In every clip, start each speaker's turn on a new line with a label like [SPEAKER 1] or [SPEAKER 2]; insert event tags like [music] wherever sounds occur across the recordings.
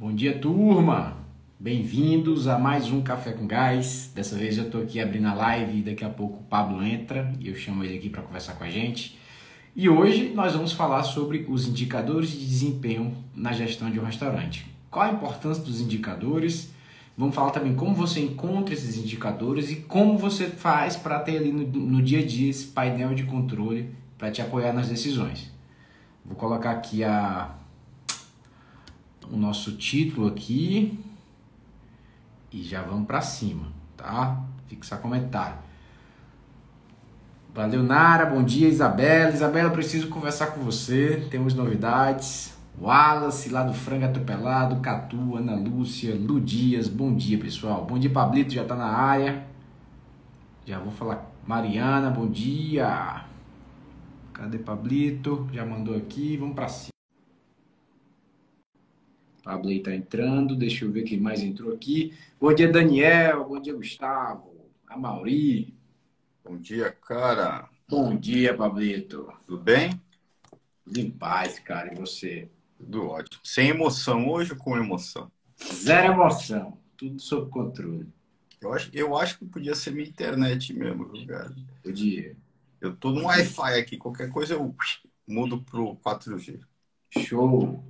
[SPEAKER 1] Bom dia, turma! Bem-vindos a mais um Café com Gás. Dessa vez eu estou aqui abrindo a live e daqui a pouco o Pablo entra e eu chamo ele aqui para conversar com a gente. E hoje nós vamos falar sobre os indicadores de desempenho na gestão de um restaurante. Qual a importância dos indicadores? Vamos falar também como você encontra esses indicadores e como você faz para ter ali no, no dia a dia esse painel de controle para te apoiar nas decisões. Vou colocar aqui a, o nosso título aqui e já vamos para cima, tá? Fixar comentário. Valeu, Nara. Bom dia, Isabela. Isabela, preciso conversar com você. Temos novidades. Wallace, lá do Frango Atropelado, Catu, Ana Lúcia, Lu Dias. Bom dia, pessoal. Bom dia, Pablito, já tá na área. Já vou falar. Mariana, bom dia. Cadê Pablito? Já mandou aqui. Vamos para cima. Pablo aí tá entrando, deixa eu ver quem mais entrou aqui. Bom dia, Daniel. Bom dia, Gustavo. A Mauri.
[SPEAKER 2] Bom dia, cara.
[SPEAKER 1] Bom dia, Pablito.
[SPEAKER 2] Tudo bem?
[SPEAKER 1] Tudo em paz, cara. E você?
[SPEAKER 2] Tudo ótimo. Sem emoção hoje ou com emoção?
[SPEAKER 1] Zero emoção. Tudo sob controle.
[SPEAKER 2] Eu acho, eu acho que podia ser minha internet mesmo, cara.
[SPEAKER 1] Podia.
[SPEAKER 2] Eu tô no Wi-Fi aqui. Qualquer coisa eu mudo pro 4G.
[SPEAKER 1] Show.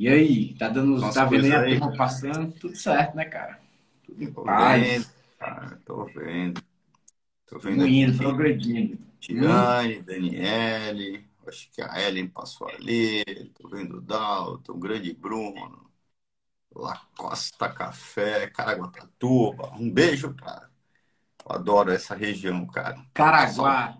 [SPEAKER 1] E aí, tá dando,
[SPEAKER 2] Nossa,
[SPEAKER 1] tá vendo aí a turma passando? Tudo certo, né, cara? Tudo em
[SPEAKER 2] Tô
[SPEAKER 1] paz.
[SPEAKER 2] vendo, cara. Tô vendo. Tô vendo
[SPEAKER 1] Indo,
[SPEAKER 2] aqui.
[SPEAKER 1] progredindo.
[SPEAKER 2] Tiane, Daniele. Acho que a Ellen passou ali. Tô vendo o Dalton, o grande Bruno. Lacosta Café, Caraguatatuba. Um beijo, cara. Eu adoro essa região, cara.
[SPEAKER 1] Caraguá.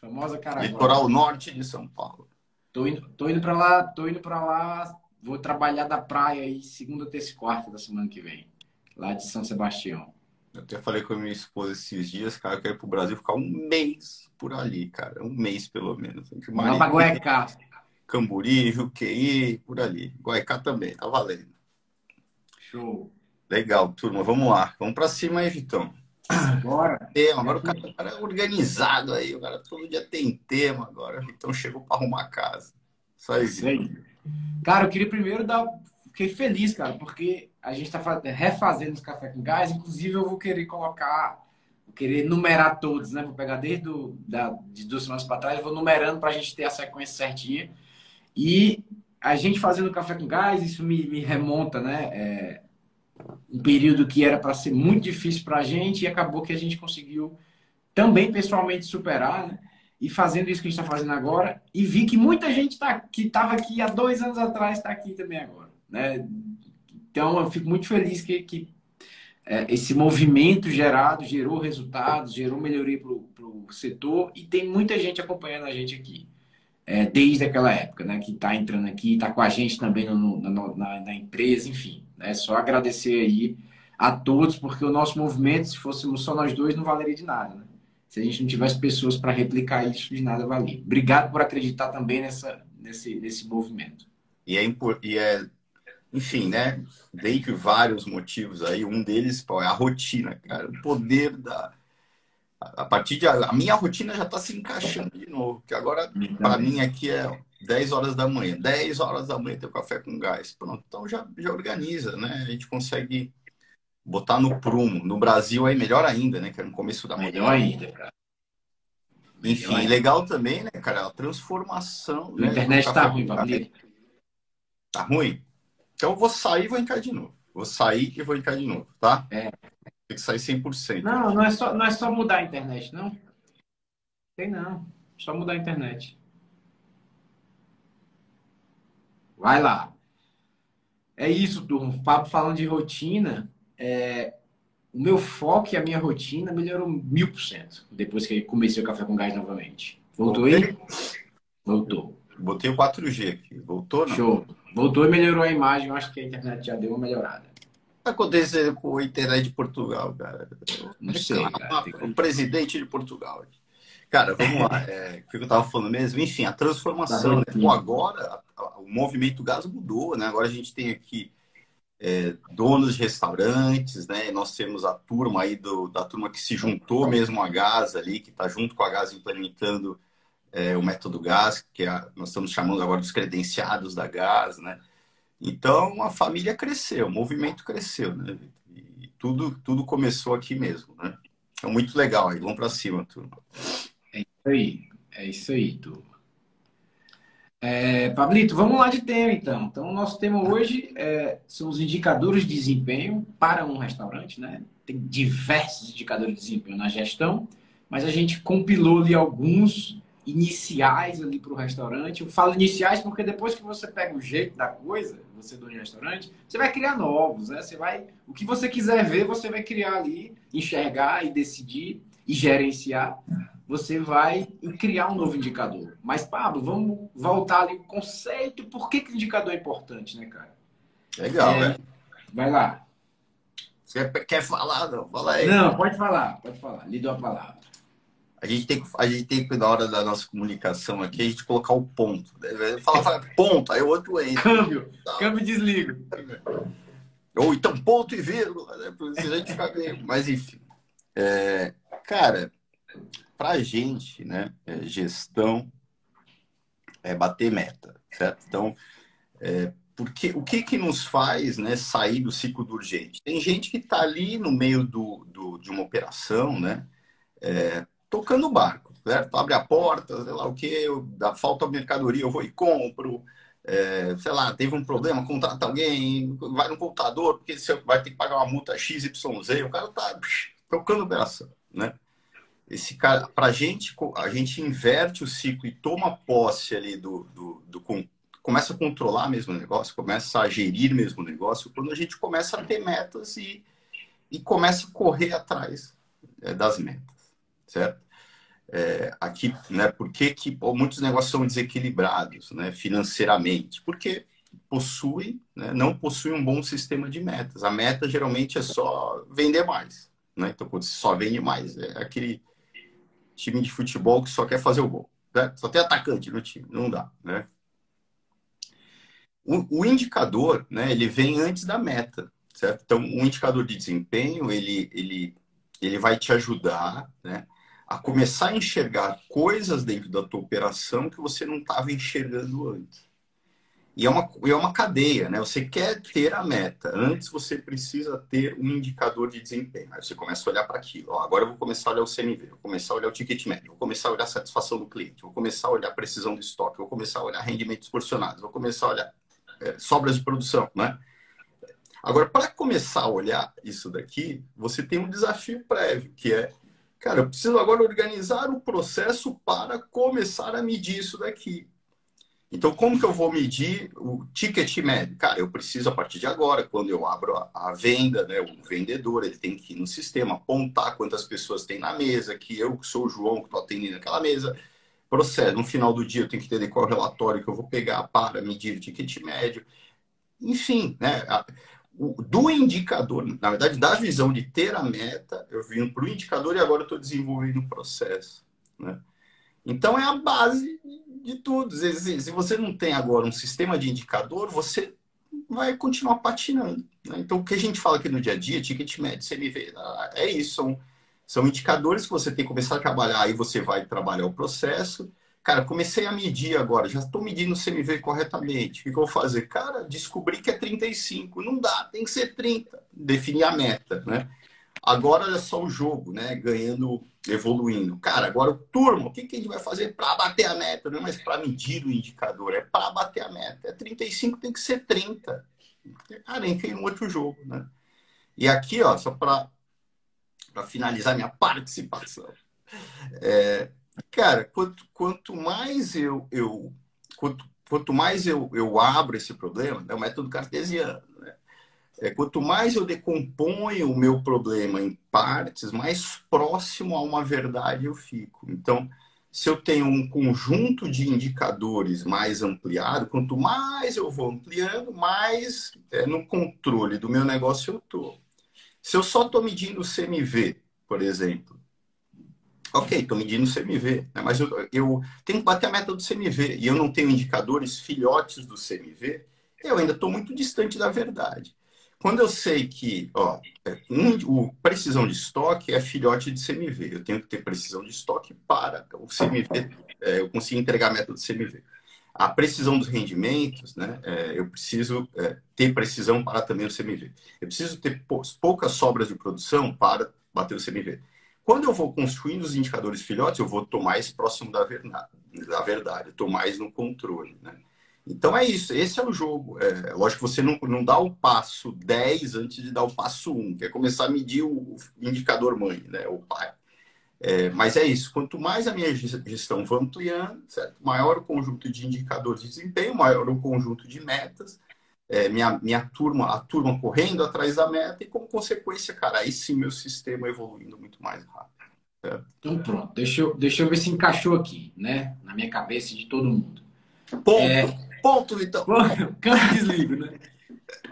[SPEAKER 1] Famosa Caraguá.
[SPEAKER 2] Litoral norte de São Paulo.
[SPEAKER 1] Tô indo, tô indo pra lá, tô indo pra lá. Vou trabalhar da praia aí segunda, terça e quarta da semana que vem. Lá de São Sebastião.
[SPEAKER 2] Eu até falei com a minha esposa esses dias, cara, eu quero ir pro Brasil ficar um mês por ali, cara. Um mês, pelo menos.
[SPEAKER 1] Lá pra Goiacá.
[SPEAKER 2] Camburi, Juqueí, por ali. Guaicá também, tá valendo.
[SPEAKER 1] Show.
[SPEAKER 2] Legal, turma. Vamos lá. Vamos pra cima aí, Vitão.
[SPEAKER 1] Agora,
[SPEAKER 2] Tema. Agora o cara, o cara é organizado aí. O cara todo dia tem tema agora. Então chegou pra arrumar a casa. Isso aí,
[SPEAKER 1] isso aí. Cara, eu queria primeiro dar. Fiquei feliz, cara, porque a gente tá fa- refazendo os café com gás. Inclusive, eu vou querer colocar. Vou querer numerar todos, né? Vou pegar desde do, da, de duas semanas para trás, vou numerando para a gente ter a sequência certinha. E a gente fazendo café com gás, isso me, me remonta, né? É, um período que era para ser muito difícil para a gente e acabou que a gente conseguiu também pessoalmente superar, né? E fazendo isso que a gente está fazendo agora, e vi que muita gente tá, que estava aqui há dois anos atrás está aqui também agora, né? Então eu fico muito feliz que, que é, esse movimento gerado gerou resultados, gerou melhoria para o setor e tem muita gente acompanhando a gente aqui. É, desde aquela época, né? Que está entrando aqui, está com a gente também no, no, na, na empresa, enfim. É só agradecer aí a todos, porque o nosso movimento, se fôssemos só nós dois, não valeria de nada, né? Se a gente não tivesse pessoas para replicar isso, de nada valia. Obrigado por acreditar também nessa, nesse, nesse movimento.
[SPEAKER 2] E é, e é, enfim, né? Dentre vários motivos aí, um deles pô, é a rotina, cara. O poder da. A partir de. A minha rotina já está se encaixando de novo, porque agora, para mim, aqui é 10 horas da manhã. 10 horas da manhã tem o café com gás. Pronto, então já, já organiza, né? A gente consegue botar no prumo. No Brasil aí, melhor ainda, né? Que é no começo da.
[SPEAKER 1] Melhor ainda, cara.
[SPEAKER 2] Enfim,
[SPEAKER 1] Melhor ainda.
[SPEAKER 2] legal também, né, cara? A transformação.
[SPEAKER 1] A
[SPEAKER 2] né,
[SPEAKER 1] internet tá
[SPEAKER 2] café
[SPEAKER 1] ruim,
[SPEAKER 2] gás.
[SPEAKER 1] Pablito.
[SPEAKER 2] Tá ruim? Então eu vou sair e vou entrar de novo. Vou sair e vou entrar de novo, tá?
[SPEAKER 1] É.
[SPEAKER 2] Tem que sair 100%.
[SPEAKER 1] Não, não é, só, não é só mudar a internet, não. Tem não. Só mudar a internet. Vai lá. É isso, turma. O papo falando de rotina. É, O meu foco e a minha rotina melhorou mil por cento depois que comecei o café com gás novamente. Voltou aí? Voltou.
[SPEAKER 2] Botei o 4G aqui. Voltou, não?
[SPEAKER 1] Show. Voltou e melhorou a imagem. Eu acho que a internet já deu uma melhorada.
[SPEAKER 2] O que acontecendo com a internet de Portugal, cara?
[SPEAKER 1] Não sei, cara. Que-
[SPEAKER 2] O presidente de Portugal. Cara, vamos lá. É, o que eu tava falando mesmo? Enfim, a transformação. Né?
[SPEAKER 1] Tá
[SPEAKER 2] Pô, agora a- a- o movimento gás mudou, né? Agora a gente tem aqui é, donos de restaurantes, né? Nós temos a turma aí do, da turma que se juntou mesmo à gás ali, que está junto com a gás implementando é, o método gás, que é a- nós estamos chamando agora dos credenciados da gás, né? Então a família cresceu, o movimento cresceu, né? E tudo, tudo começou aqui mesmo, né? É muito legal aí, vamos para cima, turma.
[SPEAKER 1] É isso aí, é isso aí, turma. É, Pablito, vamos lá de tema então. Então, o nosso tema hoje é, são os indicadores de desempenho para um restaurante, né? Tem diversos indicadores de desempenho na gestão, mas a gente compilou ali alguns iniciais ali para o restaurante. Eu falo iniciais porque depois que você pega o jeito da coisa, você dono de restaurante, você vai criar novos, né? Você vai, o que você quiser ver, você vai criar ali, enxergar e decidir e gerenciar você vai criar um novo indicador. Mas, Pablo, vamos voltar ali o conceito. Por que, que o indicador é importante, né, cara?
[SPEAKER 2] Legal, é, né?
[SPEAKER 1] Vai lá.
[SPEAKER 2] Você quer falar? Não, fala aí.
[SPEAKER 1] Não, pode falar, pode falar. Lhe dou a palavra.
[SPEAKER 2] A gente tem que, a gente tem que, na hora da nossa comunicação aqui, a gente colocar o ponto. Fala, fala ponto, aí o outro entra.
[SPEAKER 1] Câmbio, tá. câmbio e desliga.
[SPEAKER 2] Ou então ponto e vírgula, né? Se a gente ficar bem. Mas enfim. É, cara, para a gente, né, é, gestão é bater meta, certo? Então, é, porque o que que nos faz, né, sair do ciclo do urgente? Tem gente que está ali no meio do, do, de uma operação, né, é, tocando o barco, certo? Abre a porta, sei lá o que, dá falta mercadoria, eu vou e compro. É, sei lá, teve um problema, contrata alguém, vai no computador, porque você vai ter que pagar uma multa XYZ, o cara tá tocando operação, né? Esse cara, para a gente, a gente inverte o ciclo e toma posse ali do, do, do, começa a controlar mesmo o negócio, começa a gerir mesmo o negócio, quando a gente começa a ter metas e, e começa a correr atrás é, das metas, certo? É, aqui, né, por que, que muitos negócios são desequilibrados né, financeiramente? Porque possuem, né, não possuem um bom sistema de metas. A meta geralmente é só vender mais. Né? Então, quando você só vende mais, é aquele time de futebol que só quer fazer o gol. Né? Só tem atacante no time, não dá, né? O, o, indicador, né, ele vem antes da meta, certo? Então, o indicador de desempenho, ele, ele, ele vai te ajudar, né, a começar a enxergar coisas dentro da tua operação que você não estava enxergando antes. E é uma, é uma cadeia, né? Você quer ter a meta. Antes você precisa ter um indicador de desempenho. Aí você começa a olhar para aquilo. Ó, agora eu vou começar a olhar o CMV, vou começar a olhar o ticket médio, vou começar a olhar a satisfação do cliente, vou começar a olhar a precisão do estoque, vou começar a olhar rendimentos porcionados, vou começar a olhar é, sobras de produção, né? Agora, para começar a olhar isso daqui, você tem um desafio prévio, que é, cara, eu preciso agora organizar o processo para começar a medir isso daqui. Então, como que eu vou medir o ticket médio? Cara, eu preciso, a partir de agora, quando eu abro a, venda, né, o vendedor, ele tem que ir no sistema, apontar quantas pessoas tem na mesa, que eu, que sou o João, que estou atendendo aquela mesa. Processo, no final do dia, eu tenho que entender qual é relatório que eu vou pegar para medir o ticket médio. Enfim, né, do indicador, na verdade, da visão de ter a meta, eu vim para o indicador e agora estou desenvolvendo o processo. Né? Então, é a base de tudo. Se, se você não tem agora um sistema de indicador, você vai continuar patinando. Né? Então, o que a gente fala aqui no dia a dia, ticket médio, CMV, é isso. São, são indicadores que você tem que começar a trabalhar, aí você vai trabalhar o processo. Cara, comecei a medir agora, já estou medindo o CMV corretamente. O que eu vou fazer? Cara, descobri que é 35. Não dá, tem que ser 30. Definir a meta, né? Agora é só o jogo, né? Ganhando, evoluindo. Cara, agora, turma, o que, que a gente vai fazer para bater a meta? Não é mais para medir o indicador, é para bater a meta. É 35, tem que ser 30. Cara, enfim, um outro jogo, né? E aqui, ó, só para finalizar minha [laughs] participação. É, cara, quanto, quanto mais eu, eu quanto, quanto mais eu, eu abro esse problema, é o método cartesiano. É, quanto mais eu decomponho o meu problema em partes, mais próximo a uma verdade eu fico. Então, se eu tenho um conjunto de indicadores mais ampliado, quanto mais eu vou ampliando, mais é, no controle do meu negócio eu estou. Se eu só estou medindo o CMV, por exemplo, ok, estou medindo o CMV, né? mas eu, eu, tenho que bater a meta do CMV e eu não tenho indicadores filhotes do CMV, eu ainda estou muito distante da verdade. Quando eu sei que ó, é, um, o precisão de estoque é filhote de CMV, eu tenho que ter precisão de estoque para o CMV, é, eu conseguir entregar a meta do CMV. a precisão dos rendimentos, né? É, eu preciso é, ter precisão para também o CMV. Eu preciso ter poucas sobras de produção para bater o CMV. Quando eu vou construindo os indicadores filhotes, eu vou estou mais próximo da verdade, da verdade, estou mais no controle, né? Então é isso, esse é o jogo. É, lógico que você não, não dá o passo 10 antes de dar o passo 1, que é começar a medir o indicador mãe, né? O pai. É, mas é isso, quanto mais a minha gestão vai ampliando, certo? maior o conjunto de indicadores de desempenho, maior o conjunto de metas, é, minha, minha turma, a turma correndo atrás da meta, e como consequência, cara, aí sim meu sistema evoluindo muito mais rápido.
[SPEAKER 1] Certo? Então pronto, deixa eu, deixa eu ver se encaixou aqui, né? Na minha cabeça de todo mundo.
[SPEAKER 2] Ponto, é... ponto, então.
[SPEAKER 1] Campo desligo, né?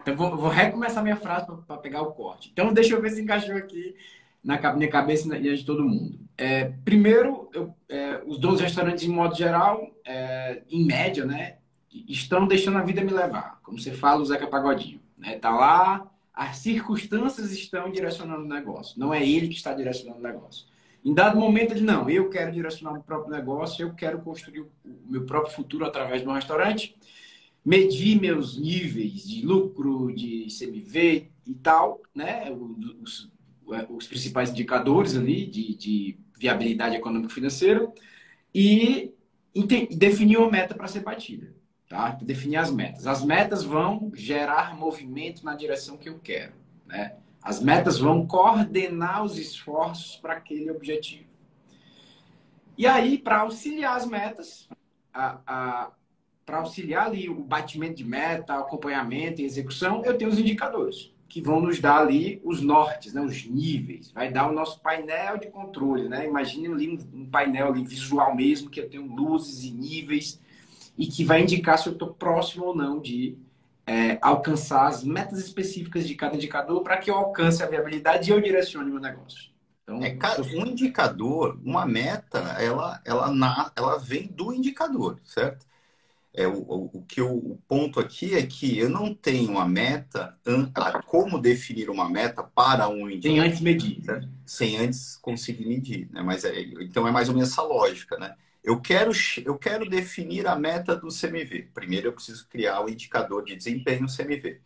[SPEAKER 1] Então vou, vou recomeçar minha frase para pegar o corte. Então deixa eu ver se encaixou aqui na minha cabeça e de todo mundo. É, primeiro, eu, é, os 12 restaurantes, em modo geral, é, em média, né, estão deixando a vida me levar. Como você fala, o Zeca Pagodinho. Né? Tá lá, as circunstâncias estão direcionando o negócio. Não é ele que está direcionando o negócio. Em dado momento, ele, não, eu quero direcionar o próprio negócio, eu quero construir o meu próprio futuro através de um restaurante, medir meus níveis de lucro, de CMV e tal, né? Os, os principais indicadores ali de, de viabilidade econômica financeira e definir uma meta para ser batida. Tá? Definir as metas. As metas vão gerar movimento na direção que eu quero. Né? As metas vão coordenar os esforços para aquele objetivo. E aí, para auxiliar as metas, para auxiliar ali o batimento de meta, acompanhamento e execução, eu tenho os indicadores que vão nos dar ali os nortes, né, os níveis. Vai dar o nosso painel de controle, né? Imagine ali um, painel ali visual mesmo, que eu tenho luzes e níveis e que vai indicar se eu estou próximo ou não de é, alcançar as metas específicas de cada indicador para que eu alcance a viabilidade e eu direcione meu negócio.
[SPEAKER 2] Então, é, um indicador, uma meta, ela, ela, na, ela vem do indicador, certo? É, o, o, que eu, o ponto aqui é que eu não tenho uma meta, como definir uma meta para um
[SPEAKER 1] indicador. Sem antes medir.
[SPEAKER 2] Sem antes conseguir medir. Né? Mas é, então é mais ou menos essa lógica. Né? Eu, quero, eu quero definir a meta do CMV. Primeiro eu preciso criar o indicador de desempenho CMV.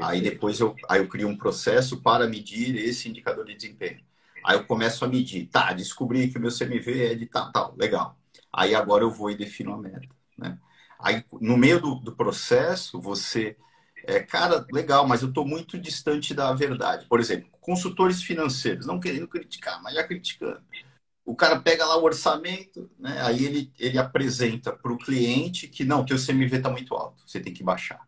[SPEAKER 2] Aí depois eu, aí eu crio um processo para medir esse indicador de desempenho. Aí eu começo a medir. Tá, descobri que o meu CMV é de tal, tal. Legal. Aí agora eu vou e defino a meta. Né? Aí, no meio do, do processo, você. É, cara, legal, mas eu estou muito distante da verdade. Por exemplo, consultores financeiros, não querendo criticar, mas já criticando. O cara pega lá o orçamento, né? aí ele, ele apresenta para o cliente que não, teu CMV está muito alto, você tem que baixar.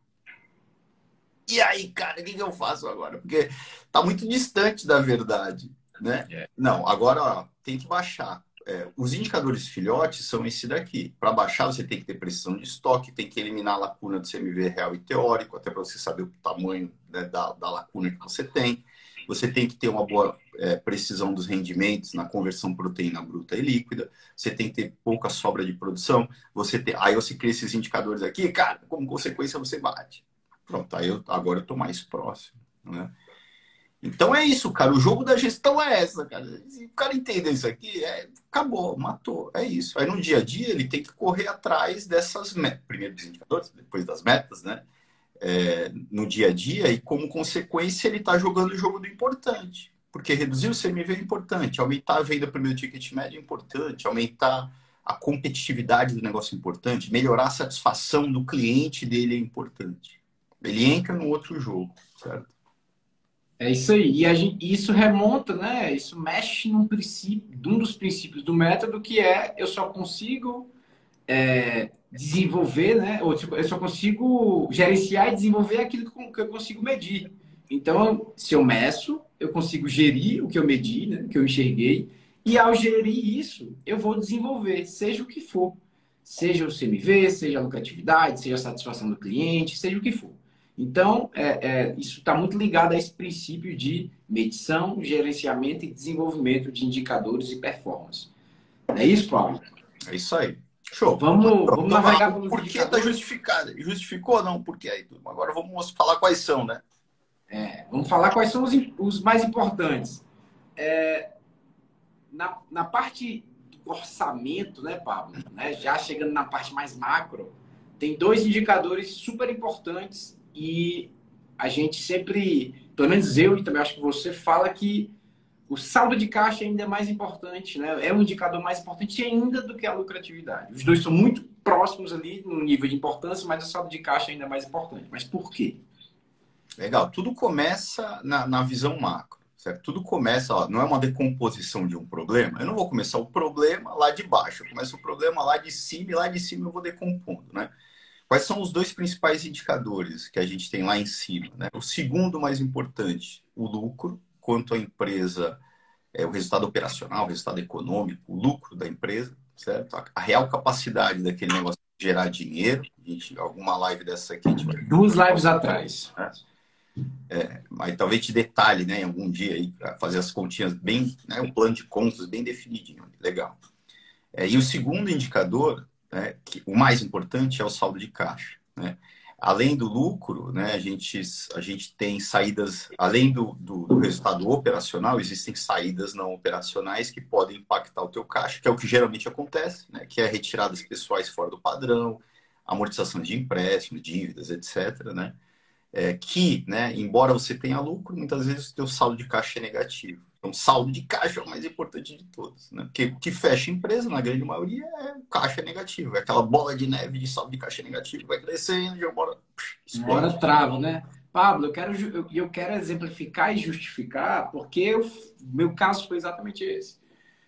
[SPEAKER 2] E aí, cara, o que, que eu faço agora? Porque está muito distante da verdade. Né? É. Não, agora ó, tem que baixar é, os indicadores filhotes são esse daqui. Para baixar, você tem que ter precisão de estoque, tem que eliminar a lacuna do CMV real e teórico, até para você saber o tamanho né, da, da, lacuna que você tem. Você tem que ter uma boa é, precisão dos rendimentos na conversão proteína bruta e líquida. Você tem que ter pouca sobra de produção. Você tem, aí você cria esses indicadores aqui, cara, como consequência você bate. Pronto, aí eu, agora eu estou mais próximo. Né? Então é isso, cara. O jogo da gestão é essa, cara. Se o cara entender isso aqui, é... acabou, matou. É isso. Aí no dia a dia ele tem que correr atrás dessas metas. Primeiro dos indicadores, depois das metas, né? É... no dia a dia, e como consequência, ele está jogando o jogo do importante. Porque reduzir o CMV é importante, aumentar a venda primeiro ticket médio é importante, aumentar a competitividade do negócio é importante, melhorar a satisfação do cliente dele é importante. Ele entra no outro jogo, certo?
[SPEAKER 1] É isso aí. E gente, isso remonta, né? Isso mexe num princípio, um dos princípios do método, que é eu só consigo é, desenvolver, né? Ou tipo, eu só consigo gerenciar e desenvolver aquilo que eu consigo medir. Então, se eu meço, eu consigo gerir o que eu medi, né? O que eu enxerguei. E ao gerir isso, eu vou desenvolver, seja o que for. Seja o CMV, seja a lucratividade, seja a satisfação do cliente, seja o que for. Então, é, é, isso está muito ligado a esse princípio de medição, gerenciamento e desenvolvimento de indicadores e performance. É isso, Paulo?
[SPEAKER 2] É isso aí. Show.
[SPEAKER 1] Vamos, vamos navegar
[SPEAKER 2] pelos Por que está justificado? Justificou não? Por que Agora vamos falar quais são, né?
[SPEAKER 1] É, vamos falar quais são os, os mais importantes. É, na, na parte do orçamento, né, Pablo? Né, já chegando na parte mais macro, tem dois indicadores super importantes e a gente sempre, pelo menos eu e também acho que você fala que o saldo de caixa ainda é mais importante, né? É um indicador mais importante ainda do que a lucratividade. Os dois são muito próximos ali no nível de importância, mas o saldo de caixa ainda é mais importante. Mas por quê?
[SPEAKER 2] Legal. Tudo começa na, na visão macro, certo? Tudo começa, ó, não é uma decomposição de um problema. Eu não vou começar o problema lá de baixo. Eu começo o problema lá de cima e lá de cima eu vou decompondo, né? Quais são os dois principais indicadores que a gente tem lá em cima? Né? O segundo mais importante, o lucro, quanto a empresa, é, o resultado operacional, o resultado econômico, o lucro da empresa, certo? A, a real capacidade daquele negócio de gerar dinheiro. A gente, alguma live dessa aqui. Gente...
[SPEAKER 1] Duas lives atrás.
[SPEAKER 2] É. É, mas talvez te detalhe, né, em algum dia aí, para fazer as continhas bem, né, um plano de contas bem definidinho, legal. É, e o segundo indicador né, que o mais importante é o saldo de caixa. Né? Além do lucro, né, a, gente, a gente tem saídas, além do, do, do, resultado operacional, existem saídas não operacionais que podem impactar o teu caixa, que é o que geralmente acontece, né, que é retiradas pessoais fora do padrão, amortização de empréstimos, dívidas, etc. Né, é, que, né, embora você tenha lucro, muitas vezes o teu saldo de caixa é negativo. Então, saldo de caixa é o mais importante de todos. Né? Porque o que fecha a empresa, na grande maioria, é o caixa negativo. É aquela bola de neve de saldo de caixa negativo. Vai crescendo e hora
[SPEAKER 1] explode. trava, né? Pablo, eu quero, eu, eu quero exemplificar e justificar porque eu, meu caso foi exatamente esse.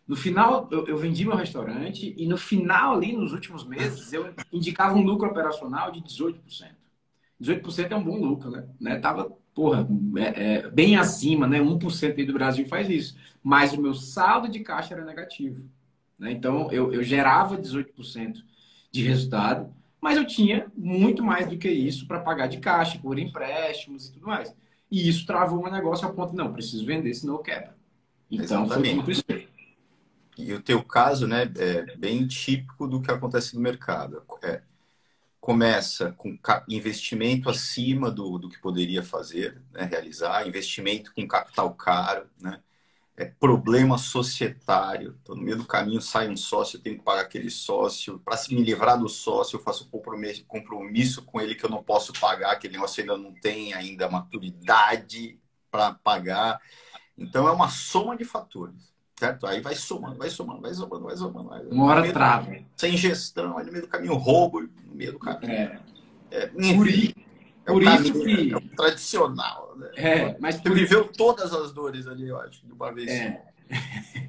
[SPEAKER 1] No final, eu, eu, vendi meu restaurante e no final, ali, nos últimos meses, eu [laughs] indicava um lucro operacional de 18%. 18% é um bom lucro, né? né? Tava porra, é, é, bem acima, né? 1% aí do Brasil faz isso. Mas o meu saldo de caixa era negativo. Né? Então, eu, eu gerava 18% de resultado, mas eu tinha muito mais do que isso para pagar de caixa, por empréstimos e tudo mais. E isso travou o negócio a ponto, não, preciso vender, senão eu quebro. Então, Exatamente. foi isso
[SPEAKER 2] E o teu caso, né, é bem típico do que acontece no mercado. É, começa com investimento acima do, do que poderia fazer, né, realizar, investimento com capital caro, né, é, problema societário. Então, no meio do caminho sai um sócio, eu tenho que pagar aquele sócio. Para se me livrar do sócio, eu faço compromisso, compromisso com ele que eu não posso pagar, aquele negócio ainda não tem ainda maturidade para pagar. Então, é uma soma de fatores. Certo? Aí vai somando, vai somando, vai somando, vai somando. Vai
[SPEAKER 1] Uma hora trava.
[SPEAKER 2] Sem gestão, aí no meio do caminho, roubo no meio do caminho. É.
[SPEAKER 1] É, por, é por isso que. É
[SPEAKER 2] tradicional. Né?
[SPEAKER 1] É, mas
[SPEAKER 2] por... viveu todas as dores ali, eu acho, de uma vez.
[SPEAKER 1] É. [laughs]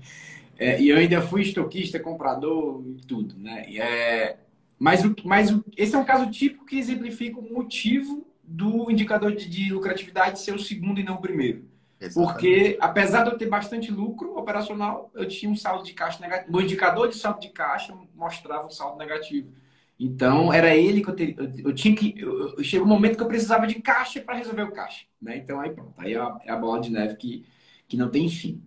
[SPEAKER 1] é. e eu ainda fui estoquista, comprador e tudo, né? E é... Mas, o, mas o, esse é um caso típico que exemplifica o motivo do indicador de, de lucratividade ser o segundo e não o primeiro. Exatamente. Porque, apesar de eu ter bastante lucro operacional, eu tinha um saldo de caixa negativo. O indicador de saldo de caixa mostrava um saldo negativo. Então, era ele que eu, teria, eu, eu tinha que. Eu, eu, chegou um momento que eu precisava de caixa para resolver o caixa. Né? Então, aí pronto. Aí é a, é a, bola de neve que, que não tem fim.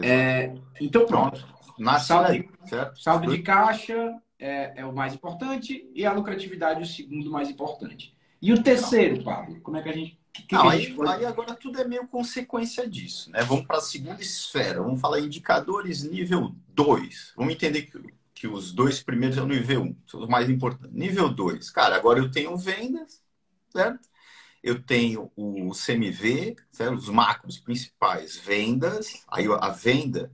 [SPEAKER 1] É, então, pronto.
[SPEAKER 2] Na saldo, aí, certo?
[SPEAKER 1] saldo de caixa é, é o mais importante e a lucratividade o segundo mais importante. E o terceiro, Pablo, como é que a gente
[SPEAKER 2] que não, aí, aí, agora tudo é meio consequência disso, né? Vamos para a segunda esfera, vamos falar indicadores nível 2. Vamos entender que, que os dois primeiros é o nível 1, um, são os mais importantes. Nível 2, cara, agora eu tenho vendas, certo? Eu tenho o CMV, certo? os macros principais, vendas. Aí a venda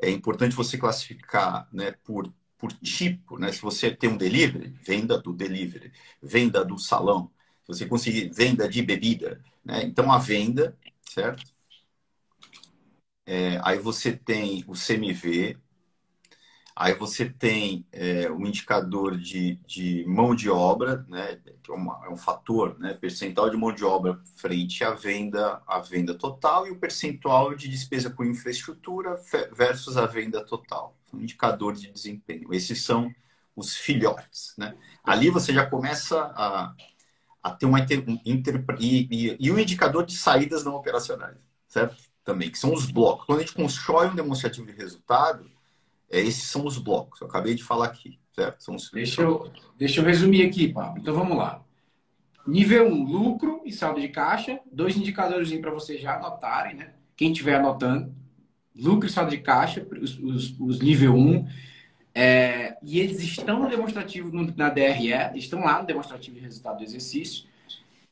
[SPEAKER 2] é importante você classificar né, por, por tipo, né? Se você tem um delivery, venda do delivery, venda do salão, você conseguir venda de bebida, né? Então a venda, certo? É, aí você tem o CMV, aí você tem é, o indicador de, de mão de obra, né? Que é, uma, é, um fator, né? Percentual de mão de obra frente à venda, à venda total e o percentual de despesa por infraestrutura versus a venda total. Um indicador de desempenho. Esses são os filhotes, né? Ali você já começa a a ter uma inter, inter e, e, e, o indicador de saídas não operacionais, certo? Também, que são os blocos. Quando a gente constrói um demonstrativo de resultado, é, esses são os blocos. Eu acabei de falar aqui, certo? São os...
[SPEAKER 1] deixa, eu, deixa eu resumir aqui, Pablo. Então vamos lá. Nível 1, um, lucro e saldo de caixa. Dois indicadores para vocês já anotarem, né? Quem estiver anotando. Lucro e saldo de caixa, os, os, os nível 1. Um. É, e eles estão no demonstrativo no, na DRE, estão lá no demonstrativo de resultado do exercício.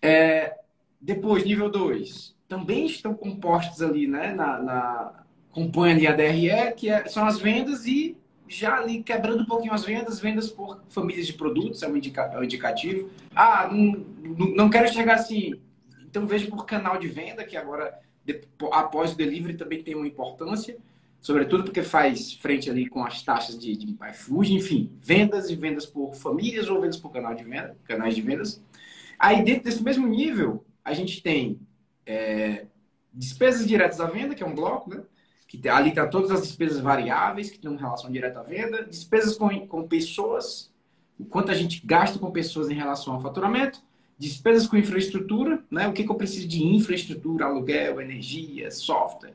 [SPEAKER 1] É, depois, nível 2, também estão compostos ali, né? Na, na, compõe ali a DRE, que é, são as vendas e já ali quebrando um pouquinho as vendas, vendas por famílias de produtos, é um, indica, é um indicativo. Ah, não, não quero chegar assim. Então vejo por canal de venda, que agora, após o delivery, também tem uma importância, sobretudo porque faz frente ali com as taxas de, de iFood, enfim, vendas e vendas por famílias ou vendas por canal de venda, canais de vendas. Aí dentro desse mesmo nível, a gente tem é, despesas diretas à venda, que é um bloco, né? que ali está todas as despesas variáveis que têm relação direta à venda, despesas com, com pessoas, o quanto a gente gasta com pessoas em relação ao faturamento, despesas com infraestrutura, né? o que, que eu preciso de infraestrutura, aluguel, energia, software,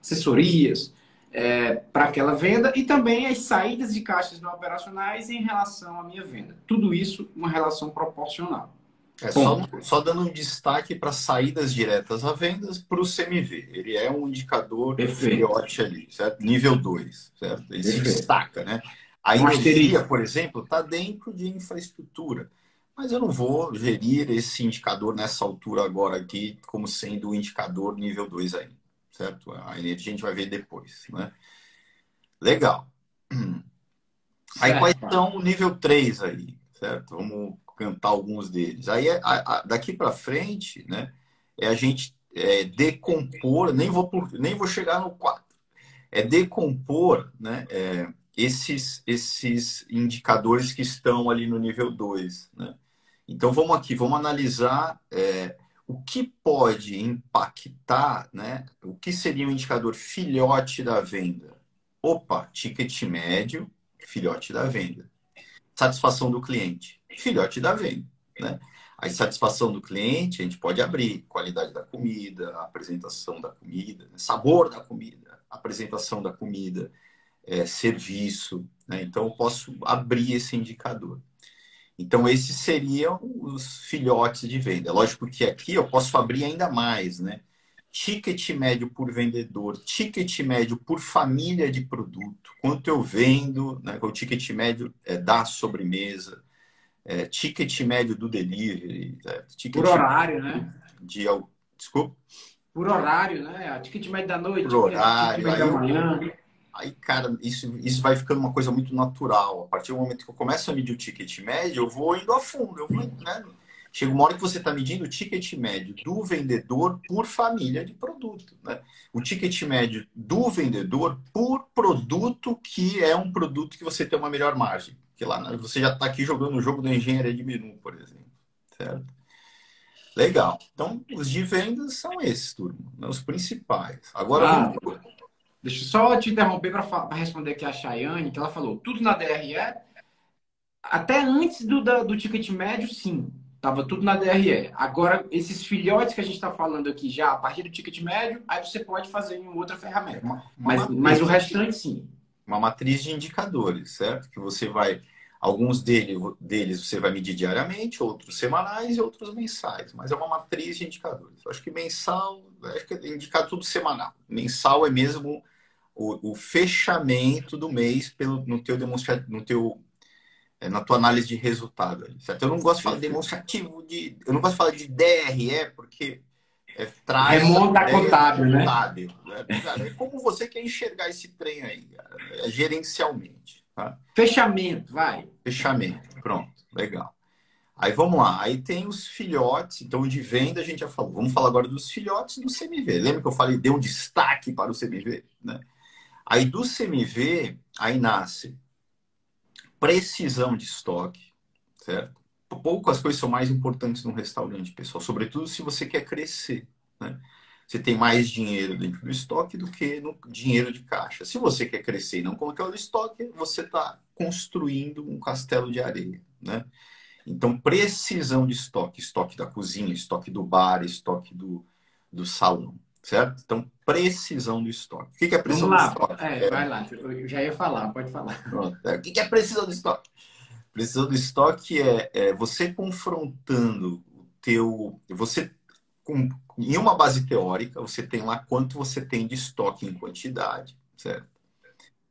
[SPEAKER 1] assessorias, é, para aquela venda, e também as saídas de caixas não operacionais em relação à minha venda. Tudo isso uma relação proporcional.
[SPEAKER 2] É só, só, dando um destaque para saídas diretas a vendas para o CMV. Ele é um indicador filhote ali, certo? Nível 2, certo? Ele Perfeito. se destaca, né? A energia, por exemplo, está dentro de infraestrutura. Mas eu não vou gerir esse indicador nessa altura agora aqui como sendo o indicador nível 2 aí, certo? A energia a gente vai ver depois, né? Legal. Aí quais são o nível 3 aí, certo? Vamos cantar alguns deles. Aí, a, a, daqui para frente, né, é a gente é, decompor, nem vou, nem vou chegar no 4, é decompor né, é, esses, esses indicadores que estão ali no nível 2. Né? Então, vamos aqui, vamos analisar é, o que pode impactar, né, o que seria um indicador filhote da venda. Opa, ticket médio, filhote da venda. Satisfação do cliente filhote da venda, né? A insatisfação do cliente, a gente pode abrir qualidade da comida, apresentação da comida, né? sabor da comida, apresentação da comida, é, serviço. Né? Então, eu posso abrir esse indicador. Então, esses seriam os filhotes de venda. Lógico que aqui eu posso abrir ainda mais, né? Ticket médio por vendedor, ticket médio por família de produto, quanto eu vendo, né? o ticket médio é da sobremesa, é, ticket médio do delivery. É,
[SPEAKER 1] Por horário, né?
[SPEAKER 2] De, desculpa?
[SPEAKER 1] Por horário, né? A ticket médio da noite,
[SPEAKER 2] Por horário, ticket médio da manhã. Aí, cara, isso, isso vai ficando uma coisa muito natural. A partir do momento que eu começo a medir o ticket médio, eu vou indo a fundo. Eu vou, né? Chega uma hora que você está medindo o ticket médio do vendedor por família de produto. Né? O ticket médio do vendedor por produto que é um produto que você tem uma melhor margem. Que lá né, você já está aqui jogando o jogo da engenharia de menu, por exemplo. Certo? Legal. Então, os de vendas são esses, turma. Né? Os principais. Agora, ah,
[SPEAKER 1] vamos... deixa eu só te interromper para responder aqui a Chayane, que ela falou, tudo na DRE, até antes do, da, do ticket médio, sim. Tava tudo na DRE. Agora, esses filhotes que a gente está falando aqui já, a partir do ticket médio, aí você pode fazer em outra ferramenta. Uma, uma mas, mas o restante, sim
[SPEAKER 2] uma matriz de indicadores, certo? Que você vai, alguns dele, deles você vai medir diariamente, outros semanais e outros mensais, mas é uma matriz de indicadores. Eu acho que mensal, acho que é indicar tudo semanal. Mensal é mesmo o, o fechamento do mês pelo, no teu demonstrativo, no teu é, na tua análise de resultado, certo? Eu não gosto de falar demonstrativo de, eu não gosto de falar de DRE porque é, traz
[SPEAKER 1] Remonta contábil, né?
[SPEAKER 2] Contábil, né? É como você quer enxergar esse trem aí, cara? É gerencialmente. Tá?
[SPEAKER 1] Fechamento, vai.
[SPEAKER 2] Fechamento, pronto, legal. Aí vamos lá, aí tem os filhotes, então de venda a gente já falou. Vamos falar agora dos filhotes do CMV. Lembra que eu falei, deu um destaque para o CMV? Né? Aí do CMV, aí nasce precisão de estoque, certo? poucas coisas são mais importantes no restaurante, pessoal, sobretudo se você quer crescer. Né? Você tem mais dinheiro dentro do estoque do que no dinheiro de caixa. Se você quer crescer e não colocar o estoque, você está construindo um castelo de areia. Né? Então, precisão de estoque, estoque da cozinha, estoque do bar, estoque do, do salão, certo? Então, precisão do estoque. O que é precisão
[SPEAKER 1] do
[SPEAKER 2] estoque?
[SPEAKER 1] É, é, vai lá, eu já ia falar, pode falar.
[SPEAKER 2] Pronto. É, o que é precisão do estoque? Precisão do estoque é, é você confrontando o teu. Você, com, em uma base teórica, você tem lá quanto você tem de estoque em quantidade, certo?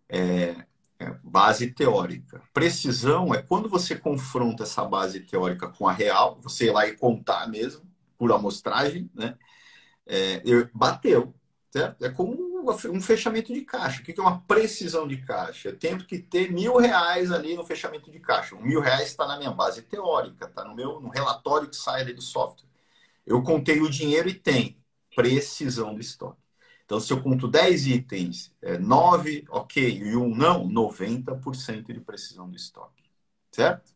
[SPEAKER 2] É, é base teórica. Precisão é quando você confronta essa base teórica com a real, você ir lá e contar mesmo, por amostragem, né? É, bateu, certo? É como um fechamento de caixa. O que é uma precisão de caixa? Eu tenho que ter mil reais ali no fechamento de caixa. O mil reais está na minha base teórica, está no meu no relatório que sai ali do software. Eu contei o dinheiro e tem precisão do estoque. Então, se eu conto 10 itens, é, 9 ok e um não, 90% de precisão do estoque. Certo?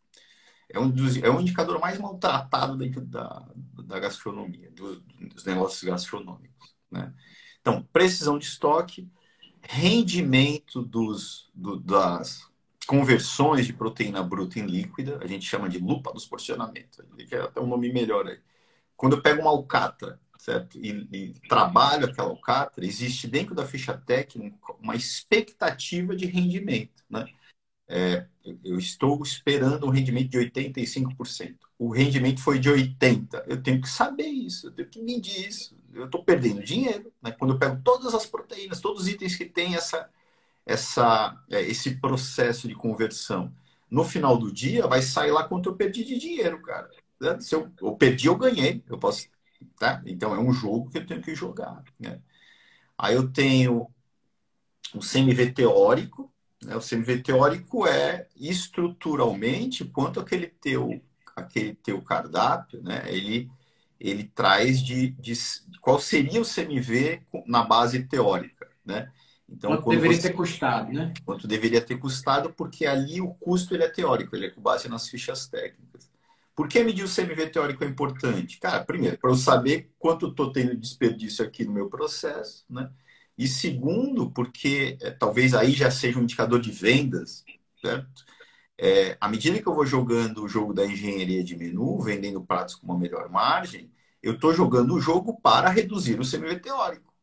[SPEAKER 2] É um, dos, é um indicador mais maltratado da, da gastronomia, do, dos negócios gastronômicos. Né? Então, precisão de estoque, rendimento dos, do, das conversões de proteína bruta em líquida, a gente chama de lupa dos porcionamentos, que é até um nome melhor aí. Quando eu pego uma alcatra certo? E, e trabalho aquela alcatra, existe dentro da ficha técnica uma expectativa de rendimento, né? É, eu estou esperando um rendimento de 85%. O rendimento foi de 80%. Eu tenho que saber isso, eu tenho que medir isso. Eu estou perdendo dinheiro. Né? Quando eu pego todas as proteínas, todos os itens que têm essa, essa, é, esse processo de conversão, no final do dia vai sair lá quanto eu perdi de dinheiro, cara. Se eu, eu perdi, eu ganhei. Eu posso Tá? Então é um jogo que eu tenho que jogar. Né? Aí eu tenho o CMV teórico. Né? O CMV teórico é estruturalmente quanto aquele teu, aquele teu cardápio, né? ele, ele traz de, de qual seria o CMV na base teórica. Né?
[SPEAKER 1] Então, quanto deveria você, ter custado, né?
[SPEAKER 2] Quanto deveria ter custado, porque ali o custo ele é teórico, ele é com base nas fichas técnicas. Por que medir o CMV teórico é importante? Cara, primeiro, para eu saber quanto estou tendo desperdício aqui no meu processo, né? E segundo, porque é, talvez aí já seja um indicador de vendas, certo? É, à medida que eu vou jogando o jogo da engenharia de menu, vendendo pratos com uma melhor margem, eu estou jogando o jogo para reduzir o CMV teórico.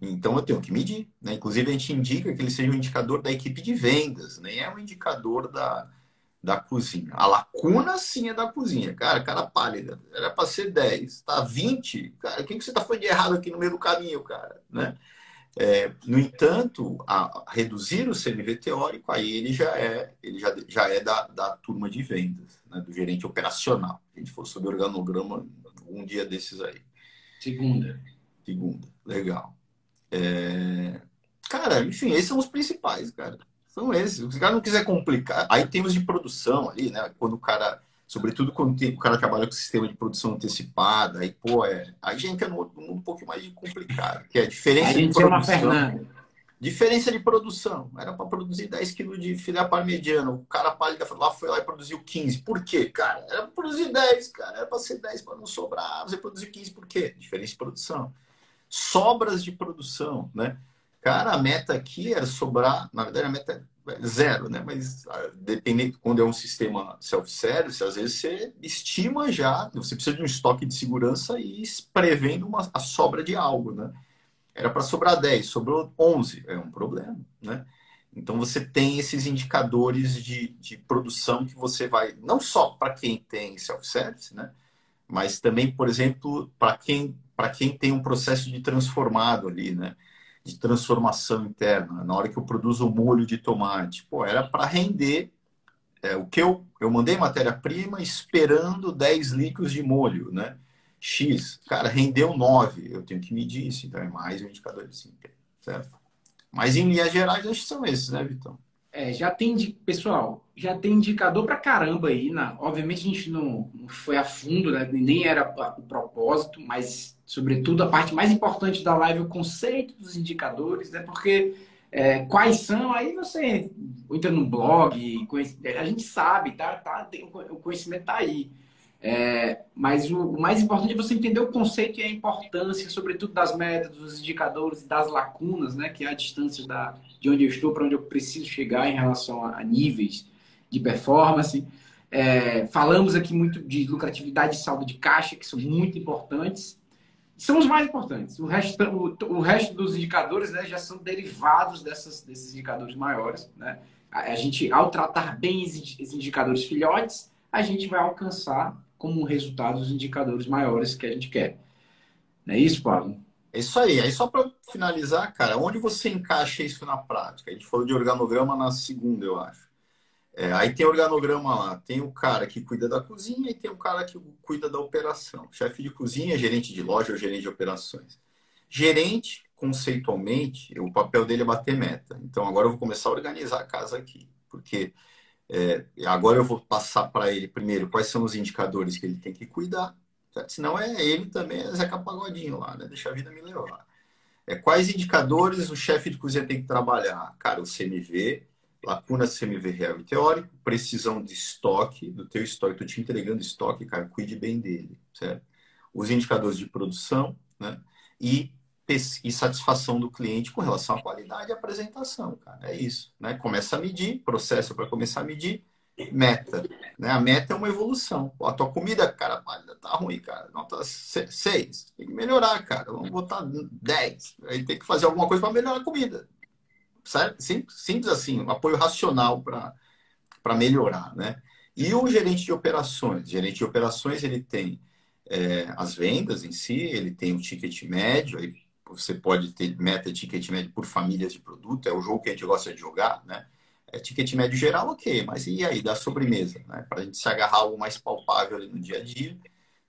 [SPEAKER 2] Então eu tenho que medir. Né? Inclusive, a gente indica que ele seja um indicador da equipe de vendas, nem é um indicador da, da cozinha. A lacuna sim é da cozinha. Cara, cara pálida. Era para ser 10. Tá 20. Cara, o que, que você tá fazendo de errado aqui no meio do caminho, cara? Né? É, no entanto, a, a reduzir o CMV teórico, aí ele já é, ele já, já é da, da turma de vendas, né? do gerente operacional. A gente for sobre organograma um dia desses aí.
[SPEAKER 1] Segunda.
[SPEAKER 2] Segunda, legal. É... Cara, enfim, esses são os principais, cara. São esses. Se o cara não quiser complicar, aí temos de produção ali, né? Quando o cara, sobretudo quando tem, o cara trabalha com sistema de produção antecipada, aí, pô, é. Aí já entra no mundo um pouco mais complicado, que é a diferença
[SPEAKER 1] de
[SPEAKER 2] produção. Diferença de produção. Era para produzir 10 quilos de filé parmegiano. O cara pálida lá foi lá e produziu 15. Por quê, cara? Era para produzir 10, cara. Era para ser 10 para não sobrar. Você produziu 15 por quê? Diferença de produção. Sobras de produção, né? Cara, a meta aqui era sobrar, na verdade a meta é zero, né? Mas ah, dependendo, quando é um sistema self-service, às vezes você estima já, você precisa de um estoque de segurança e prevendo uma, a sobra de algo, né? Era para sobrar 10, sobrou 11, é um problema, né? Então você tem esses indicadores de, de produção que você vai, não só para quem tem self-service, né? Mas também, por exemplo, para quem, quem tem um processo de transformado ali, né? De transformação interna, na hora que eu produzo o molho de tomate. Pô, era para render é, o que eu, eu mandei matéria-prima esperando 10 litros de molho, né? X, cara, rendeu 9. Eu tenho que medir isso, então é mais um indicador de desempenho, certo? Mas em linhas gerais, acho que são esses, né, Vitão?
[SPEAKER 1] É, já tem, pessoal, já tem indicador para caramba aí. Na, obviamente a gente não, não foi a fundo, né? nem era o propósito, mas sobretudo a parte mais importante da live, o conceito dos indicadores, né? Porque é, quais são, aí você entra no blog, a gente sabe, tá, tá, tem, o conhecimento está aí. É, mas o, o, mais importante é você entender o conceito e a importância, sobretudo das metas, dos indicadores, das lacunas, né? Que é a distância da, de onde eu estou para onde eu preciso chegar em relação a, a níveis de performance. É, falamos aqui muito de lucratividade e saldo de caixa, que são muito importantes. São os mais importantes. O resto, o, o resto dos indicadores né, já são derivados dessas, desses indicadores maiores. Né? A, a gente, ao tratar bem esses indicadores filhotes, a gente vai alcançar como resultado os indicadores maiores que a gente quer. Não é isso, Paulo?
[SPEAKER 2] É isso aí. Aí só para finalizar, cara, onde você encaixa isso na prática? A gente falou de organograma na segunda, eu acho. É, aí tem organograma lá, tem o cara que cuida da cozinha e tem o cara que cuida da operação. Chefe de cozinha, gerente de loja ou gerente de operações. Gerente, conceitualmente, o papel dele é bater meta. Então agora eu vou começar a organizar a casa aqui, porque é, agora eu vou passar para ele primeiro quais são os indicadores que ele tem que cuidar, certo? senão é ele também, é Zeca Pagodinho lá, né? Deixa a vida me levar. É, quais indicadores o chefe de cozinha tem que trabalhar? Cara, o CMV, lacuna CMV real e teórico, precisão de estoque, do teu estoque, estou te entregando estoque, cara, cuide bem dele, certo? Os indicadores de produção, né? E e satisfação do cliente com relação à qualidade e apresentação, cara. É isso, né? Começa a medir, processo para começar a medir, meta, né? A meta é uma evolução. Pô, a tua comida, cara, tá ruim, cara. Nota 6. Tem que melhorar, cara. Vamos botar 10. Aí tem que fazer alguma coisa para melhorar a comida. Simples, assim, um apoio racional para melhorar, né? E o gerente de operações, o gerente de operações, ele tem é, as vendas em si, ele tem o ticket médio, aí você pode ter meta ticket médio por famílias de produto, é o jogo que a gente gosta de jogar, né? É ticket médio geral, ok, mas e aí, da sobremesa, né? Para a gente se agarrar algo mais palpável no dia a dia,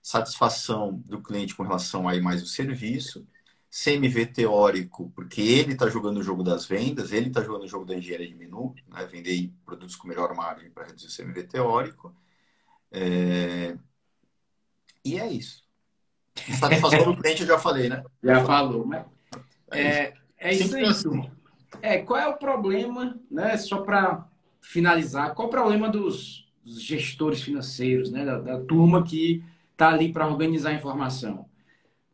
[SPEAKER 2] satisfação do cliente com relação aí mais o serviço, CMV teórico, porque ele está jogando o jogo das vendas, ele está jogando o jogo da engenharia de menu, né? vender produtos com melhor margem para reduzir o CMV teórico. É... E é isso. Satisfação do cliente eu já falei, né? [laughs]
[SPEAKER 1] Já falou, né? É, é isso aí. Assim. É, qual é o problema, né? Só para finalizar, qual é o problema dos, dos gestores financeiros, né? Da, da turma que está ali para organizar a informação?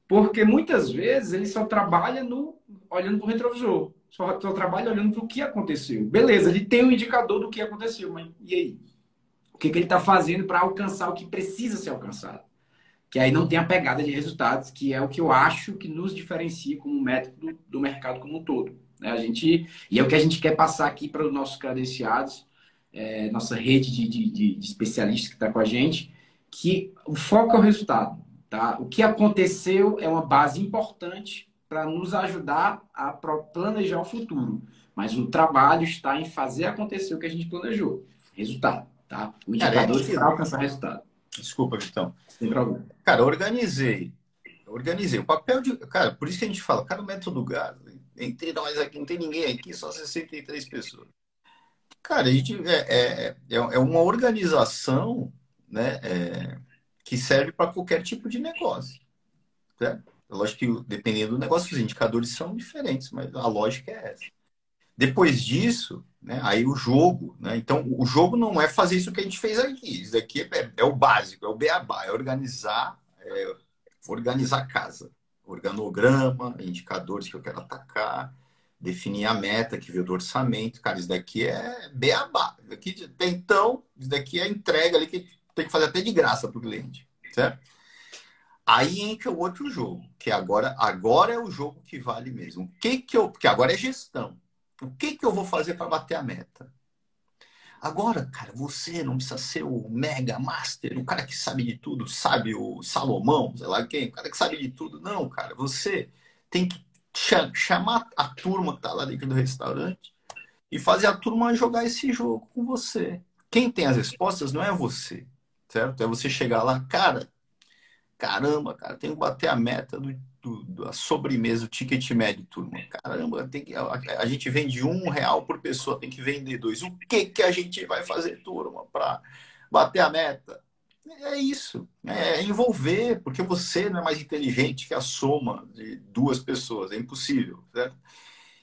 [SPEAKER 1] Porque muitas vezes ele só trabalha no olhando para o retrovisor, só, só trabalha olhando para o que aconteceu. Beleza, ele tem um indicador do que aconteceu, mas e aí? O que, que ele está fazendo para alcançar o que precisa ser alcançado? que aí não tem a pegada de resultados, que é o que eu acho que nos diferencia como método do, do mercado como um todo. Né? A gente, e é o que a gente quer passar aqui para os nossos credenciados, é, nossa rede de, de, de especialistas que está com a gente, que o foco é o resultado. Tá? O que aconteceu é uma base importante para nos ajudar a planejar o futuro. Mas o trabalho está em fazer acontecer o que a gente planejou. Resultado. Tá? O indicador é para alcançar resultado.
[SPEAKER 2] Desculpa, Vitão. Sem problema. Cara, organizei. Organizei. O papel de. Cara, por isso que a gente fala, cara, o método GAS. Entre nós aqui, não tem ninguém aqui, só 63 pessoas. Cara, a gente é, é, é, é uma organização né, é, que serve para qualquer tipo de negócio. Certo? Lógico que, dependendo do negócio, os indicadores são diferentes, mas a lógica é essa. Depois disso, né, aí o jogo, né, então o jogo não é fazer isso que a gente fez aqui. Isso aqui é, é o básico, é o beabá, é organizar, é organizar a casa. Organograma, indicadores que eu quero atacar, definir a meta que veio do orçamento. Cara, isso daqui é beabá. Isso daqui, então, isso daqui é entrega ali que tem que fazer até de graça para o cliente, certo? Aí entra o outro jogo, que agora, agora é o jogo que vale mesmo. O que que eu, porque agora é gestão. O que, que eu vou fazer para bater a meta? Agora, cara, você não precisa ser o mega master, o cara que sabe de tudo, sabe o Salomão, sei lá quem, o cara que sabe de tudo. Não, cara, você tem que chamar a turma que está lá dentro do restaurante e fazer a turma jogar esse jogo com você. Quem tem as respostas não é você, certo? É você chegar lá, cara, caramba, cara, tenho que bater a meta do do, a sobremesa, o ticket médio, turma. Caramba, tem que, a, a, gente vende um real por pessoa, tem que vender dois. O que, que a gente vai fazer, turma, para bater a meta? É isso, é envolver, porque você não é mais inteligente que a soma de duas pessoas, é impossível, certo?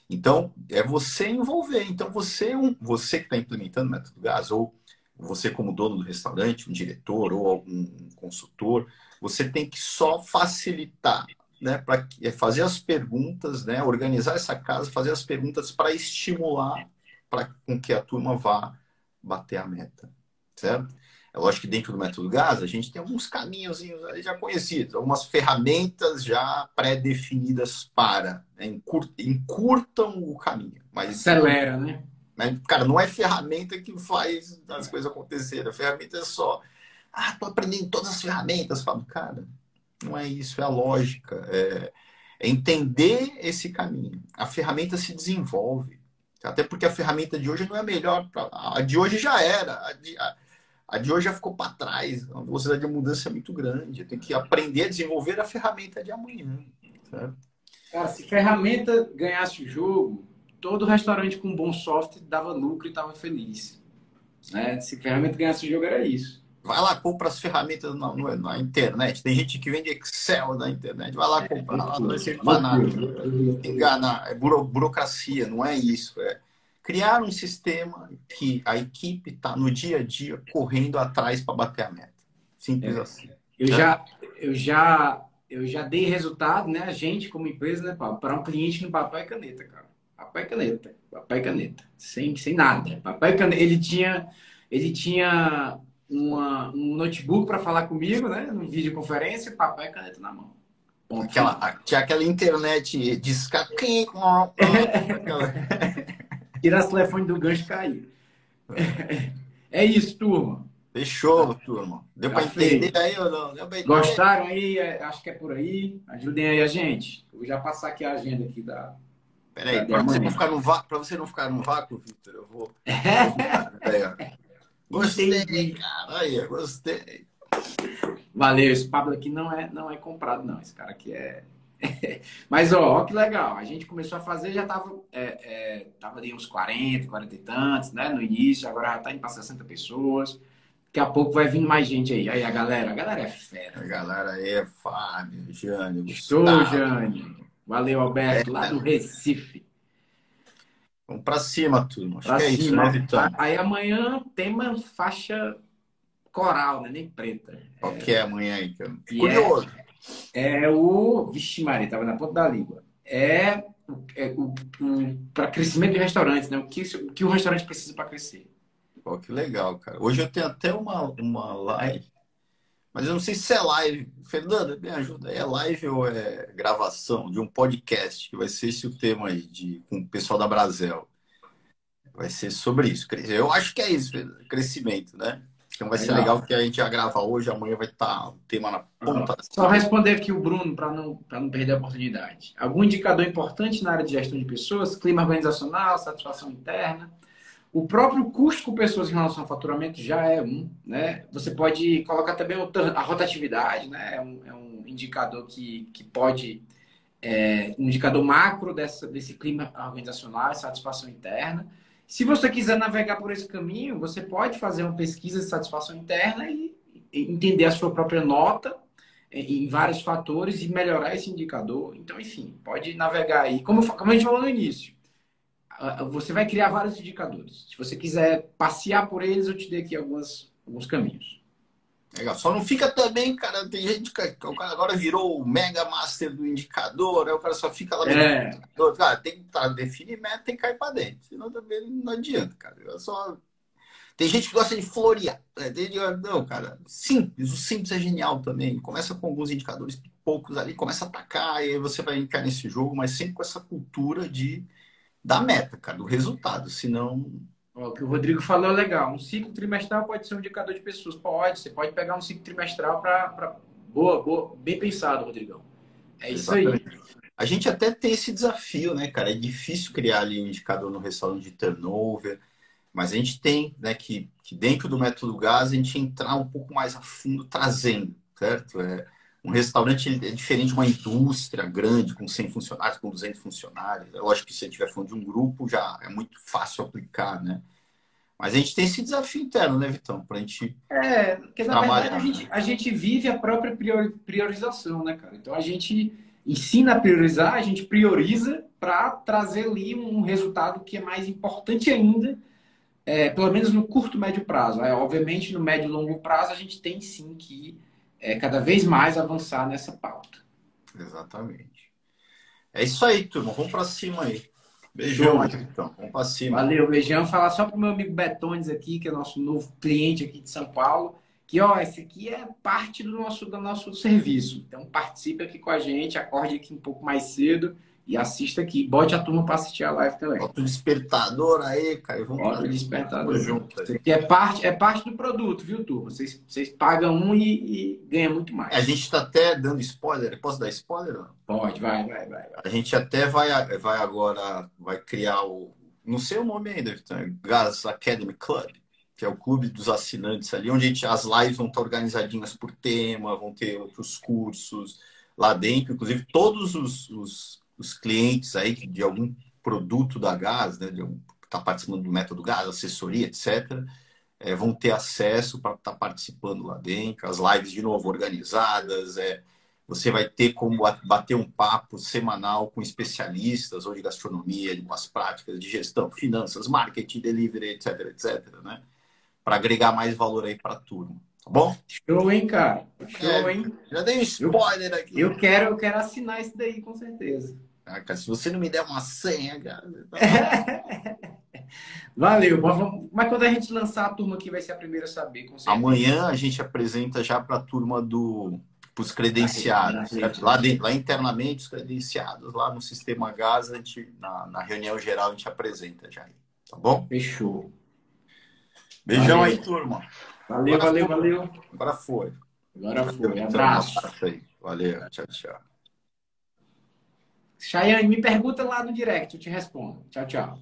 [SPEAKER 2] Então, é você envolver. Então, você, é um, você que está implementando o método GAS, ou você como dono do restaurante, um diretor ou algum consultor, você tem que só facilitar né, para é fazer as perguntas, né, organizar essa casa, fazer as perguntas para estimular para com que a turma vá bater a meta, certo? É lógico que dentro do método GAS a gente tem alguns caminhos já conhecidos, algumas ferramentas já pré-definidas para, né, encurtam o caminho. Mas,
[SPEAKER 1] Acelera, né?
[SPEAKER 2] Né? Cara, não é ferramenta que faz as coisas acontecerem, a ferramenta é só, ah, tô aprendendo todas as ferramentas, falo, cara, não é isso, é a lógica. É, É entender esse caminho. A ferramenta se desenvolve. Até porque a ferramenta de hoje não é melhor. Pra... A de hoje já era. A de, a, a de hoje já ficou para trás. A velocidade de mudança é muito grande. Tem que aprender a desenvolver a ferramenta de amanhã. Certo?
[SPEAKER 1] Cara, se ferramenta ganhasse o jogo, todo restaurante com bom software dava lucro e estava feliz. Né? Se ferramenta ganhasse o jogo, era isso.
[SPEAKER 2] Vai lá, compra as ferramentas na, na, internet. Tem gente que vende Excel na internet. Vai lá comprar, lá não vai ser nada. Enganar. É buro, burocracia, não é isso. É criar um sistema que a equipe está no dia a dia correndo atrás para bater a meta. Simples é. assim.
[SPEAKER 1] Eu né? já, eu já, eu já dei resultado, né? A gente como empresa, né, para um cliente no papel e caneta, cara. Papel e caneta, papel e caneta, sem, sem nada. Papel e caneta. Ele tinha, ele tinha uma, um notebook para falar comigo, né? No videoconferência, papel e caneta na mão.
[SPEAKER 2] Ponto. Aquela, tinha aquela internet disca... [laughs]
[SPEAKER 1] Tirar o telefone do gancho e cair. É isso, turma.
[SPEAKER 2] Fechou, turma. Deu para entender aí ou não?
[SPEAKER 1] Gostaram aí? É, acho que é por aí. Ajudem aí a gente. vou já passar aqui a agenda aqui da.
[SPEAKER 2] Peraí, para você, não ficar no vácuo, você não ficar no vácuo, Vitor, eu vou. Gostei, cara. Aí, gostei.
[SPEAKER 1] Valeu, esse Pablo aqui não é, não é comprado, não. Esse cara aqui é. [laughs] Mas, ó, ó, que legal. A gente começou a fazer, já tava, é, é, tava ali uns 40, 40 e tantos, né? No início, agora já tá indo para 60 pessoas. Daqui a pouco vai vir mais gente aí. Aí a galera, a galera é fera.
[SPEAKER 2] A galera aí é Fábio, Jânio,
[SPEAKER 1] Estou, Jânio. Valeu, Alberto, é, lá do Recife.
[SPEAKER 2] Vamos para cima, turma. Acho pra que é cima. isso, né?
[SPEAKER 1] Aí amanhã tema faixa coral, né? Nem preta.
[SPEAKER 2] Qual é... que é amanhã aí, cara? Curioso.
[SPEAKER 1] É, é o. Vixe, Maria, tava na ponta da língua. É, é o, o para crescimento de restaurantes, né? O que, o que o restaurante precisa para crescer.
[SPEAKER 2] Pô, que legal, cara. Hoje eu tenho até uma, uma live, mas eu não sei se é live. Fernanda, me ajuda. É live ou é gravação de um podcast, que vai ser esse o tema aí de, com o pessoal da Brasel. Vai ser sobre isso. Eu acho que é isso, crescimento, né? Então vai ser legal que a gente já grava hoje, amanhã vai estar o tema na ponta.
[SPEAKER 1] Só responder aqui o Bruno para não, não perder a oportunidade. Algum indicador importante na área de gestão de pessoas, clima organizacional, satisfação interna, o próprio custo com pessoas em relação ao faturamento já é um, né? Você pode colocar também a rotatividade, né? É um, é um indicador que, que pode, é, um indicador macro dessa, desse clima organizacional, satisfação interna. Se você quiser navegar por esse caminho, você pode fazer uma pesquisa de satisfação interna e entender a sua própria nota em vários fatores e melhorar esse indicador. Então, enfim, pode navegar aí. Como, como a gente falou no início, você vai criar vários indicadores. Se você quiser passear por eles, eu te dei aqui algumas, alguns caminhos.
[SPEAKER 2] Legal. Só não fica também, cara. Tem gente que o cara agora virou o mega master do indicador, aí o cara só fica lá
[SPEAKER 1] é.
[SPEAKER 2] indicador. Cara, tem que tá, definir meta, tem que cair para dentro. Senão também não adianta, cara. Eu só... Tem gente que gosta de florear. Né? Não, cara. Simples. O simples é genial também. Começa com alguns indicadores poucos ali, começa a atacar, e aí você vai entrar nesse jogo, mas sempre com essa cultura de da meta, cara, do resultado, senão...
[SPEAKER 1] O que o Rodrigo falou é legal. Um ciclo trimestral pode ser um indicador de pessoas. Pode, você pode pegar um ciclo trimestral para... Boa, boa, bem pensado, Rodrigão. É isso Exatamente. aí.
[SPEAKER 2] A gente até tem esse desafio, né, cara? É difícil criar ali um indicador no restaurante de turnover, mas a gente tem, né, que, que dentro do método GAS a gente entrar um pouco mais a fundo trazendo, certo? É, um restaurante é diferente de uma indústria grande, com 100 funcionários, com 200 funcionários. É lógico que se você estiver falando de um grupo, já é muito fácil aplicar, né? Mas a gente tem esse desafio interno, né, Vitão? Para a gente.
[SPEAKER 1] É, porque na verdade a gente, a gente vive a própria priorização, né, cara? Então a gente ensina a priorizar, a gente prioriza para trazer ali um resultado que é mais importante ainda, é, pelo menos no curto, médio prazo. É, obviamente, no médio e longo prazo, a gente tem sim que é, cada vez mais avançar nessa pauta.
[SPEAKER 2] Exatamente. É isso aí, turma. Vamos para cima aí. Beijão, então. Vamos para cima.
[SPEAKER 1] Valeu, beijão. Falar só para o meu amigo Betones aqui, que é nosso novo cliente aqui de São Paulo, que ó, esse aqui é parte do nosso, do nosso serviço. Então participe aqui com a gente, acorde aqui um pouco mais cedo, e assista aqui. Bote a turma para assistir a live também.
[SPEAKER 2] Bota o despertador aí, cara.
[SPEAKER 1] Vamos Bota o despertador. Junto, é parte, é parte do produto, viu, turma? Vocês, vocês pagam um e, e ganham muito mais.
[SPEAKER 2] A gente está até dando spoiler. Posso dar spoiler? Não?
[SPEAKER 1] Pode, vai, vai, vai, vai.
[SPEAKER 2] A gente até vai, vai agora, vai criar o. Não sei o nome ainda, Vitor. Gas Academy Club que é o clube dos assinantes ali, onde gente, as lives vão estar organizadinhas por tema, vão ter outros cursos lá dentro, inclusive todos os, os, os clientes aí de algum produto da Gás, né, de que está participando do método Gás, assessoria, etc., é, vão ter acesso para estar tá participando lá dentro, as lives de novo organizadas, é, você vai ter como bater um papo semanal com especialistas ou de gastronomia, de umas práticas de gestão, finanças, marketing, delivery, etc, etc, né? para agregar mais valor aí para a turma. Tá bom?
[SPEAKER 1] Show, hein, cara? Show, é, hein?
[SPEAKER 2] Já dei um spoiler aqui.
[SPEAKER 1] Eu quero, eu quero assinar isso daí, com certeza.
[SPEAKER 2] Ah, cara, se você não me der uma senha, cara. [laughs]
[SPEAKER 1] Valeu. Mas quando a gente lançar a turma aqui, vai ser a primeira a saber.
[SPEAKER 2] Amanhã a gente apresenta já para a turma do os credenciados. Lá, lá internamente, os credenciados, lá no sistema GAS, a gente, na, na reunião geral, a gente apresenta já. Tá bom?
[SPEAKER 1] Fechou.
[SPEAKER 2] Beijão valeu. aí, turma.
[SPEAKER 1] Valeu, Agora valeu, foi. valeu.
[SPEAKER 2] Agora foi.
[SPEAKER 1] Agora foi. Abraço.
[SPEAKER 2] Valeu, tchau, tchau.
[SPEAKER 1] Chayane, me pergunta lá no direct, eu te respondo. Tchau, tchau.